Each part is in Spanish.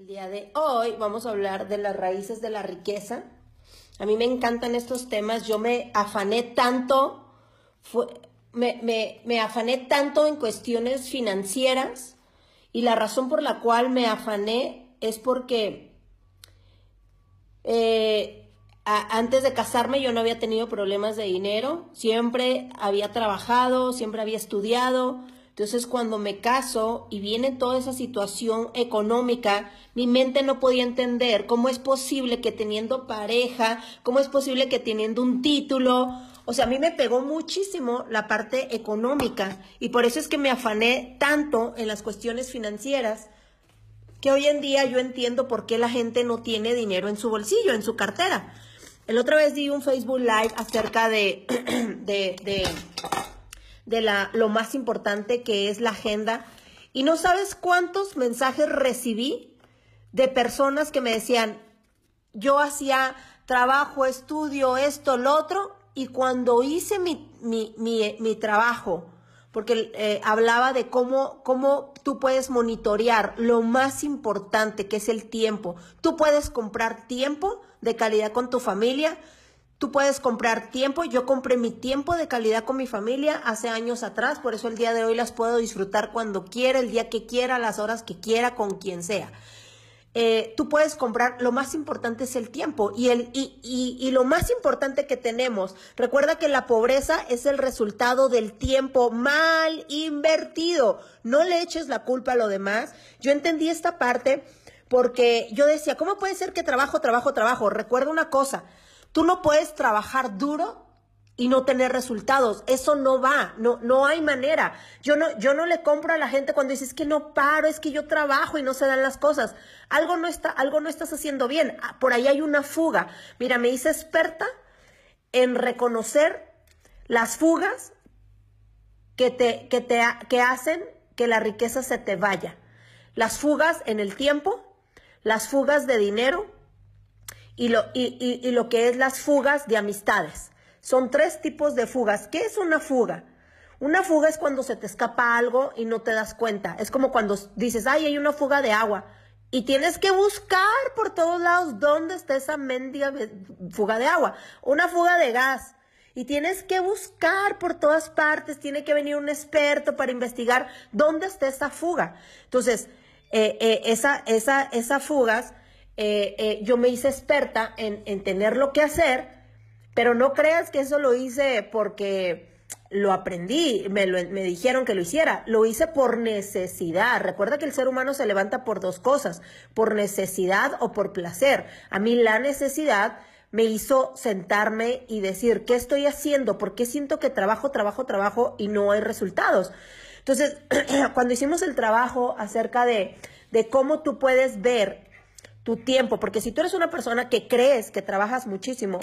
El día de hoy vamos a hablar de las raíces de la riqueza. A mí me encantan estos temas. Yo me afané tanto, me, me, afané tanto en cuestiones financieras y la razón por la cual me afané es porque eh, antes de casarme yo no había tenido problemas de dinero, siempre había trabajado, siempre había estudiado, entonces, cuando me caso y viene toda esa situación económica, mi mente no podía entender cómo es posible que teniendo pareja, cómo es posible que teniendo un título, o sea, a mí me pegó muchísimo la parte económica y por eso es que me afané tanto en las cuestiones financieras que hoy en día yo entiendo por qué la gente no tiene dinero en su bolsillo, en su cartera. El otra vez di un Facebook Live acerca de, de, de de la, lo más importante que es la agenda. Y no sabes cuántos mensajes recibí de personas que me decían, yo hacía trabajo, estudio, esto, lo otro, y cuando hice mi, mi, mi, trabajo, porque eh, hablaba de cómo, cómo tú puedes monitorear lo más importante que es el tiempo. Tú puedes comprar tiempo de calidad con tu familia, Tú puedes comprar tiempo. Yo compré mi tiempo de calidad con mi familia hace años atrás, por eso el día de hoy las puedo disfrutar cuando quiera, el día que quiera, las horas que quiera, con quien sea. Eh, tú puedes comprar, lo más importante es el tiempo y, el, y, y, y, lo más importante que tenemos, recuerda que la pobreza es el resultado del tiempo mal invertido. No le eches la culpa a lo demás. Yo entendí esta parte porque yo decía, ¿cómo puede ser que trabajo, trabajo, trabajo? Recuerda una cosa, Tú no puedes trabajar duro y no tener resultados. Eso no va, no, no hay manera. Yo no, yo no le compro a la gente cuando dices que no paro, es que yo trabajo y no se dan las cosas. Algo no está, algo no estás haciendo bien. Ah, por ahí hay una fuga. Mira, me hice experta en reconocer las fugas que te, que te, que hacen que la riqueza se te vaya. Las fugas en el tiempo, las fugas de dinero, y lo, y, y, lo que es las fugas de amistades. Son tres tipos de fugas. ¿Qué es una fuga? Una fuga es cuando se te escapa algo y no te das cuenta. Es como cuando dices, ay, hay una fuga de agua. Y tienes que buscar por todos lados dónde está esa mendiga fuga de agua. Una fuga de gas. Y tienes que buscar por todas partes. Tiene que venir un experto para investigar dónde está esa fuga. Entonces, eh, eh, esa, esa, esas fugas eh, eh, yo me hice experta en, en tener lo que hacer, pero no creas que eso lo hice porque lo aprendí, me, me, dijeron que lo hiciera, lo hice por necesidad. Recuerda que el ser humano se levanta por dos cosas, por necesidad o por placer. A mí la necesidad me hizo sentarme y decir, ¿qué estoy haciendo? ¿Por qué siento que trabajo, trabajo, trabajo y no hay resultados? Entonces, cuando hicimos el trabajo acerca de, de cómo tú puedes ver tu tiempo, porque si tú eres una persona que crees que trabajas muchísimo,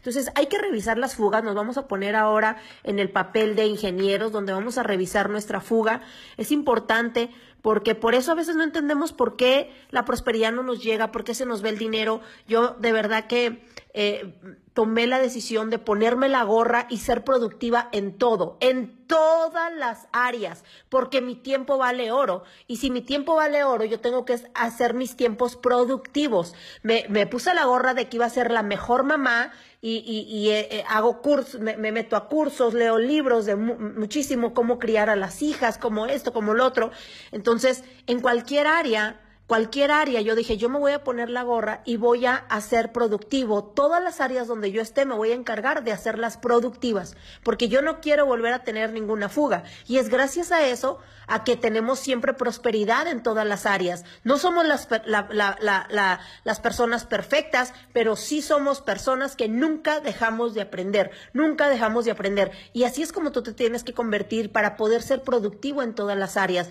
entonces hay que revisar las fugas, nos vamos a poner ahora en el papel de ingenieros donde vamos a revisar nuestra fuga. Es importante porque por eso a veces no entendemos por qué la prosperidad no nos llega, por qué se nos ve el dinero. Yo de verdad que eh, tomé la decisión de ponerme la gorra y ser productiva en todo, en todas las áreas, porque mi tiempo vale oro. Y si mi tiempo vale oro, yo tengo que hacer mis tiempos productivos. Me, me puse la gorra de que iba a ser la mejor mamá y, y, eh, eh, hago cursos, me, meto a cursos, leo libros de muchísimo cómo criar a las hijas, como esto, como lo otro. Entonces, en cualquier área, cualquier área, yo dije, yo me voy a poner la gorra y voy a hacer productivo. Todas las áreas donde yo esté me voy a encargar de hacerlas productivas, porque yo no quiero volver a tener ninguna fuga. Y es gracias a eso a que tenemos siempre prosperidad en todas las áreas. No somos las, las personas perfectas, pero sí somos personas que nunca dejamos de aprender, nunca dejamos de aprender. Y así es como tú te tienes que convertir para poder ser productivo en todas las áreas.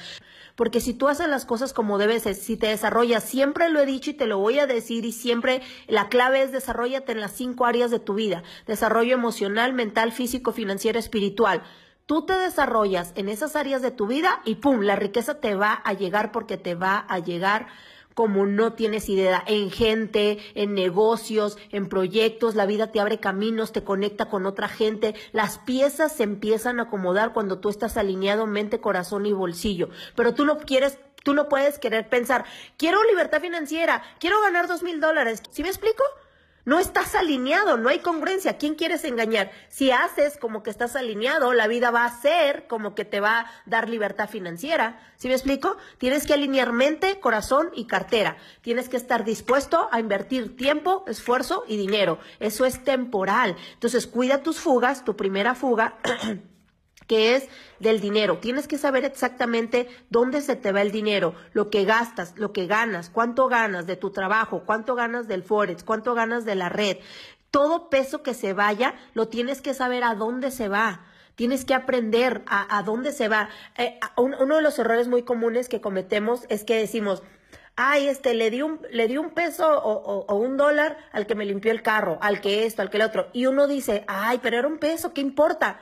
Porque si tú haces las cosas como debes, si te desarrollas, siempre lo he dicho y te lo voy a decir y siempre la clave es desarrollate en las cinco áreas de tu vida. Desarrollo emocional, mental, físico, financiero, espiritual. Tú te desarrollas en esas áreas de tu vida y pum, la riqueza te va a llegar porque te va a llegar como no tienes idea, en gente, en negocios, en proyectos, la vida te abre caminos, te conecta con otra gente, las piezas se empiezan a acomodar cuando tú estás alineado mente, corazón y bolsillo, pero tú no quieres Tú no puedes querer pensar, quiero libertad financiera, quiero ganar dos mil dólares. ¿Sí me explico? No estás alineado, no hay congruencia. ¿Quién quieres engañar? Si haces como que estás alineado, la vida va a ser como que te va a dar libertad financiera. ¿Sí me explico? Tienes que alinear mente, corazón y cartera. Tienes que estar dispuesto a invertir tiempo, esfuerzo y dinero. Eso es temporal. Entonces, cuida tus fugas, tu primera fuga. que es del dinero. Tienes que saber exactamente dónde se te va el dinero, lo que gastas, lo que ganas, cuánto ganas de tu trabajo, cuánto ganas del forex, cuánto ganas de la red. Todo peso que se vaya, lo tienes que saber a dónde se va. Tienes que aprender a, dónde se va. Eh, uno de los errores muy comunes que cometemos es que decimos, ay, este, le di un, le di un peso o, o, un dólar al que me limpió el carro, al que esto, al que el otro. Y uno dice, ay, pero era un peso, ¿qué importa?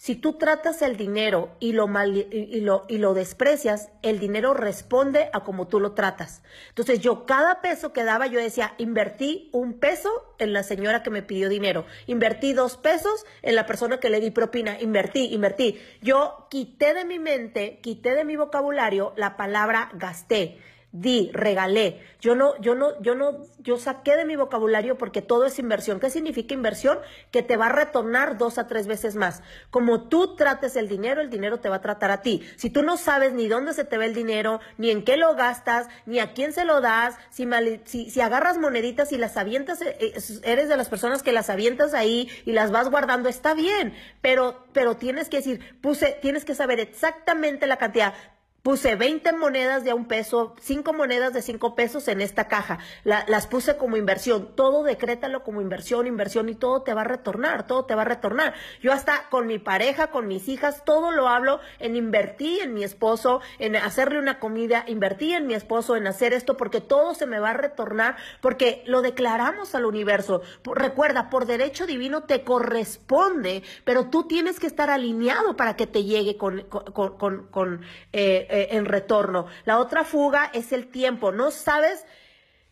Si tú tratas el dinero y lo, mal, y, lo, y lo desprecias, el dinero responde a como tú lo tratas. Entonces yo cada peso que daba, yo decía, invertí un peso en la señora que me pidió dinero, invertí dos pesos en la persona que le di propina, invertí, invertí. Yo quité de mi mente, quité de mi vocabulario la palabra gasté di, regalé. Yo no, yo no, yo no, yo saqué de mi vocabulario porque todo es inversión. ¿Qué significa inversión? Que te va a retornar dos a tres veces más. Como tú trates el dinero, el dinero te va a tratar a ti. Si tú no sabes ni dónde se te ve el dinero, ni en qué lo gastas, ni a quién se lo das, si, si, si agarras moneditas y las avientas, eh, eh, eres de las personas que las avientas ahí y las vas guardando, está bien, pero, pero tienes que decir, puse, tienes que saber exactamente la cantidad Puse 20 monedas de un peso, 5 monedas de 5 pesos en esta caja. las puse como inversión. Todo decrétalo como inversión, inversión y todo te va a retornar, todo te va a retornar. Yo hasta con mi pareja, con mis hijas, todo lo hablo en invertir en mi esposo, en hacerle una comida, invertí en mi esposo, en hacer esto, porque todo se me va a retornar, porque lo declaramos al universo. Recuerda, por derecho divino te corresponde, pero tú tienes que estar alineado para que te llegue con, eh, en retorno. La otra fuga es el tiempo. No sabes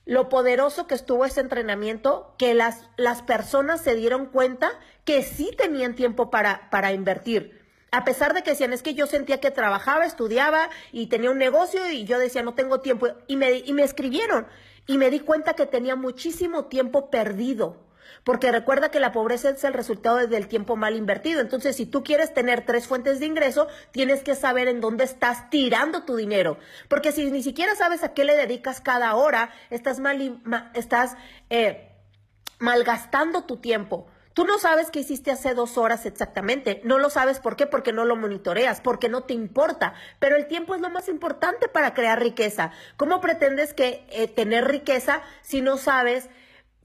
lo poderoso que estuvo ese entrenamiento, que las, las personas se dieron cuenta que sí tenían tiempo para, para invertir. A pesar de que decían, es que yo sentía que trabajaba, estudiaba y tenía un negocio y yo decía, no tengo tiempo. Y me, y me escribieron y me di cuenta que tenía muchísimo tiempo perdido. Porque recuerda que la pobreza es el resultado del tiempo mal invertido. Entonces, si tú quieres tener tres fuentes de ingreso, tienes que saber en dónde estás tirando tu dinero. Porque si ni siquiera sabes a qué le dedicas cada hora, estás, mal, estás eh, malgastando tu tiempo. Tú no sabes qué hiciste hace dos horas exactamente. No lo sabes por qué, porque no lo monitoreas, porque no te importa. Pero el tiempo es lo más importante para crear riqueza. ¿Cómo pretendes que eh, tener riqueza si no sabes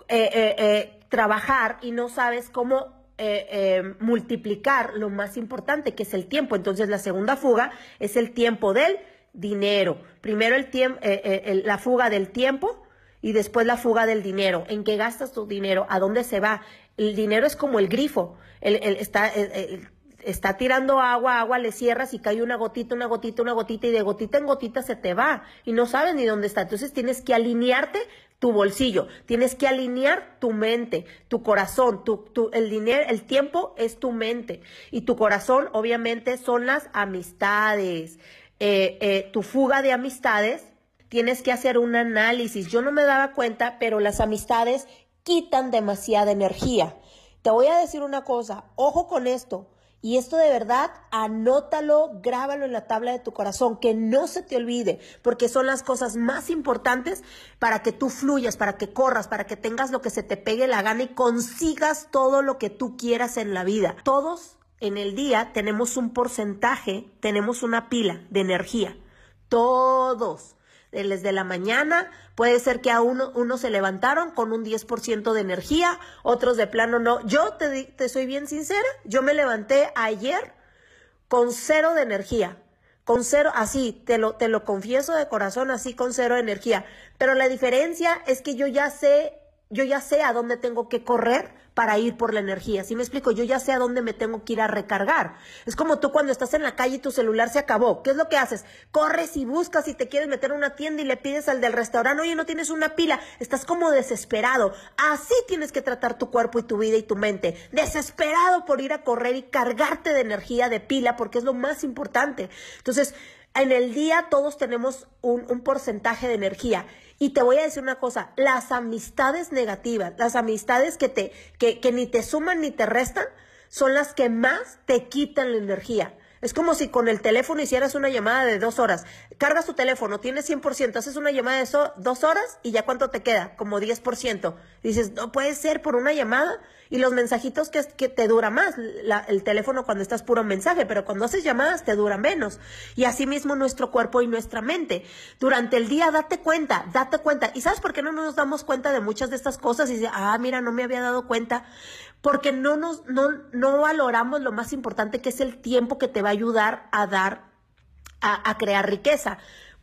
eh, trabajar y no sabes cómo eh, eh, multiplicar lo más importante, que es el tiempo. Entonces, la segunda fuga es el tiempo del dinero. Primero el tiempo, eh, la fuga del tiempo y después la fuga del dinero. ¿En qué gastas tu dinero? ¿A dónde se va? El dinero es como el grifo. El, está, está tirando agua, agua, le cierras y cae una gotita, una gotita, una gotita y de gotita en gotita se te va y no sabes ni dónde está. Entonces tienes que alinearte tu bolsillo, tienes que alinear tu mente, tu corazón, tu, el dinero, el tiempo es tu mente y tu corazón obviamente son las amistades. Eh, eh, tu fuga de amistades, tienes que hacer un análisis. Yo no me daba cuenta, pero las amistades quitan demasiada energía. Te voy a decir una cosa, ojo con esto. Y esto de verdad, anótalo, grábalo en la tabla de tu corazón, que no se te olvide, porque son las cosas más importantes para que tú fluyas, para que corras, para que tengas lo que se te pegue la gana y consigas todo lo que tú quieras en la vida. Todos en el día tenemos un porcentaje, tenemos una pila de energía. Todos desde la mañana, puede ser que a uno, uno se levantaron con un 10% de energía, otros de plano no. Yo te, te soy bien sincera, yo me levanté ayer con cero de energía, con cero, así, te lo, te lo confieso de corazón, así con cero de energía. Pero la diferencia es que yo ya sé yo ya sé a dónde tengo que correr para ir por la energía. ¿Sí me explico? Yo ya sé a dónde me tengo que ir a recargar. Es como tú cuando estás en la calle y tu celular se acabó. ¿Qué es lo que haces? Corres y buscas y te quieres meter a una tienda y le pides al del restaurante, oye, no tienes una pila. Estás como desesperado. Así tienes que tratar tu cuerpo y tu vida y tu mente. Desesperado por ir a correr y cargarte de energía, de pila, porque es lo más importante. Entonces, en el día todos tenemos un, un porcentaje de energía y te voy a decir una cosa, las amistades negativas, las amistades que, te, que, que ni te suman ni te restan, son las que más te quitan la energía. Es como si con el teléfono hicieras una llamada de dos horas. Cargas tu teléfono, tienes 100%, haces una llamada de dos horas y ya cuánto te queda, como 10%. Dices, no puede ser por una llamada y los mensajitos que, que te dura más, el teléfono cuando estás puro mensaje, pero cuando haces llamadas te dura menos. Y así mismo nuestro cuerpo y nuestra mente. Durante el día date cuenta, date cuenta. ¿Y sabes por qué no nos damos cuenta de muchas de estas cosas? Y dice, ah, mira, no me había dado cuenta porque no nos no, no valoramos lo más importante que es el tiempo que te va a ayudar a dar a, a crear riqueza.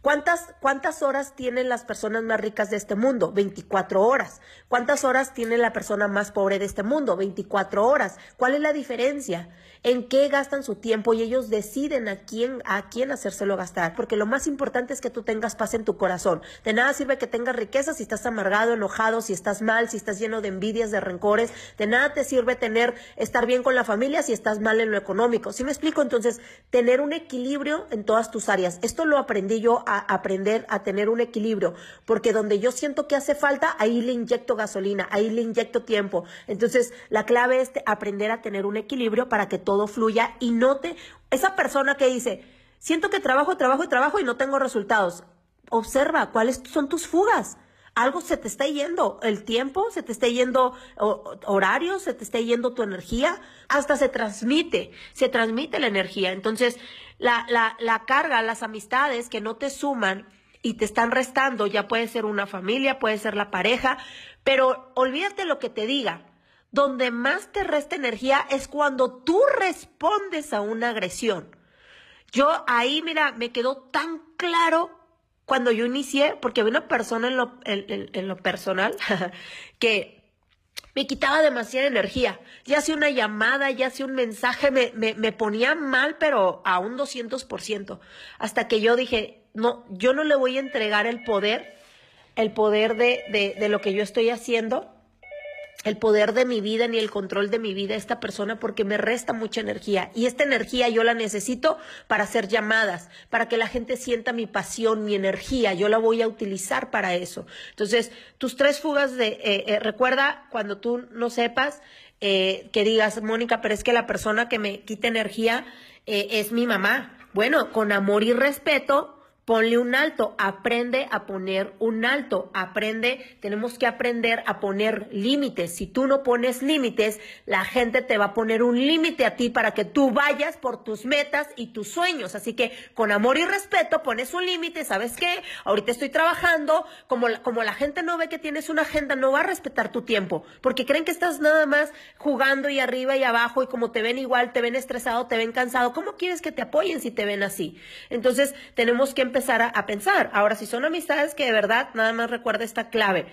¿Cuántas, ¿Cuántas horas tienen las personas más ricas de este mundo? 24 horas. ¿Cuántas horas tiene la persona más pobre de este mundo? 24 horas. ¿Cuál es la diferencia? ¿En qué gastan su tiempo? Y ellos deciden a quién, a quién hacérselo gastar. Porque lo más importante es que tú tengas paz en tu corazón. De nada sirve que tengas riqueza si estás amargado, enojado, si estás mal, si estás lleno de envidias, de rencores. De nada te sirve tener, estar bien con la familia si estás mal en lo económico. ¿Sí me explico? Entonces, tener un equilibrio en todas tus áreas. Esto lo aprendí yo a aprender a tener un equilibrio, porque donde yo siento que hace falta, ahí le inyecto gasolina, ahí le inyecto tiempo. Entonces, la clave es aprender a tener un equilibrio para que todo fluya y note esa persona que dice, siento que trabajo, trabajo y trabajo y no tengo resultados. Observa cuáles son tus fugas algo se te está yendo, el tiempo, se te está yendo horario, se te está yendo tu energía, hasta se transmite, se transmite la energía. Entonces, la, la, carga, las amistades que no te suman y te están restando, ya puede ser una familia, puede ser la pareja, pero olvídate lo que te diga. Donde más te resta energía es cuando tú respondes a una agresión. Yo ahí, mira, me quedó tan claro cuando yo inicié, porque había una persona en lo, en, lo personal que me quitaba demasiada energía. Ya hacía una llamada, ya hacía un mensaje, me, me, me ponía mal, pero a un 200%. Hasta que yo dije, no, yo no le voy a entregar el poder, el poder de, de, de lo que yo estoy haciendo el poder de mi vida ni el control de mi vida a esta persona porque me resta mucha energía. Y esta energía yo la necesito para hacer llamadas, para que la gente sienta mi pasión, mi energía. Yo la voy a utilizar para eso. Entonces, tus tres fugas de, eh, eh, recuerda cuando tú no sepas, eh, que digas, Mónica, pero es que la persona que me quita energía es mi mamá. Bueno, con amor y respeto, Ponle un alto, aprende a poner un alto, aprende, tenemos que aprender a poner límites. Si tú no pones límites, la gente te va a poner un límite a ti para que tú vayas por tus metas y tus sueños. Así que con amor y respeto pones un límite, ¿sabes qué? Ahorita estoy trabajando, como la, como la gente no ve que tienes una agenda, no va a respetar tu tiempo, porque creen que estás nada más jugando y arriba y abajo y como te ven igual, te ven estresado, te ven cansado, ¿cómo quieres que te apoyen si te ven así? Entonces tenemos que empezar empezar a, pensar. Ahora, si son amistades que de verdad nada más recuerda esta clave.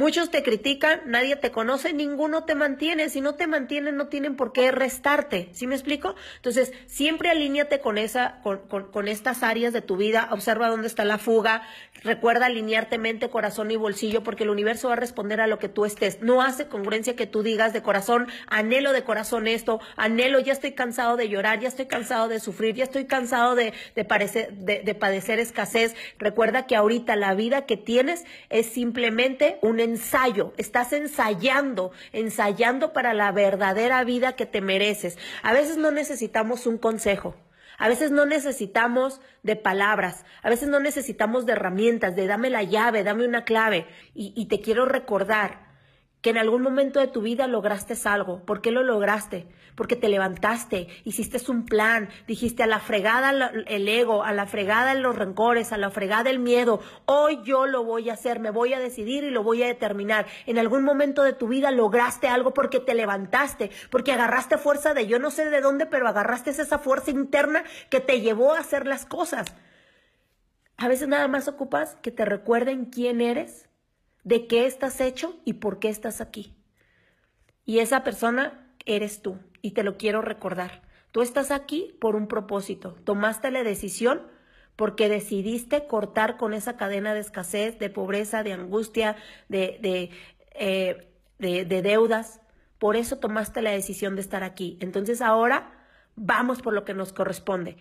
Muchos te critican, nadie te conoce, ninguno te mantiene. Si no te mantienen, no tienen por qué restarte. ¿Sí me explico? Entonces, siempre alíñate con esa, con, con, estas áreas de tu vida. Observa dónde está la fuga. Recuerda alinearte mente, corazón y bolsillo, porque el universo va a responder a lo que tú estés. No hace congruencia que tú digas de corazón, anhelo de corazón esto, anhelo, ya estoy cansado de llorar, ya estoy cansado de sufrir, ya estoy cansado de, de, parecer, de, de padecer escasez. Recuerda que ahorita la vida que tienes es simplemente un ensayo, estás ensayando, ensayando para la verdadera vida que te mereces. A veces no necesitamos un consejo. A veces no necesitamos de palabras, a veces no necesitamos de herramientas, de dame la llave, dame una clave. Y, y te quiero recordar que en algún momento de tu vida lograste algo. ¿Por qué lo lograste? Porque te levantaste, hiciste un plan, dijiste a la fregada el ego, a la fregada los rencores, a la fregada el miedo. Hoy yo lo voy a hacer, me voy a decidir y lo voy a determinar. En algún momento de tu vida lograste algo porque te levantaste, porque agarraste fuerza de yo no sé de dónde, pero agarraste esa fuerza interna que te llevó a hacer las cosas. A veces nada más ocupas que te recuerden quién eres de qué estás hecho y por qué estás aquí. Y esa persona eres tú y te lo quiero recordar. Tú estás aquí por un propósito. Tomaste la decisión porque decidiste cortar con esa cadena de escasez, de pobreza, de angustia, de, de, eh, de, de deudas. Por eso tomaste la decisión de estar aquí. Entonces ahora vamos por lo que nos corresponde.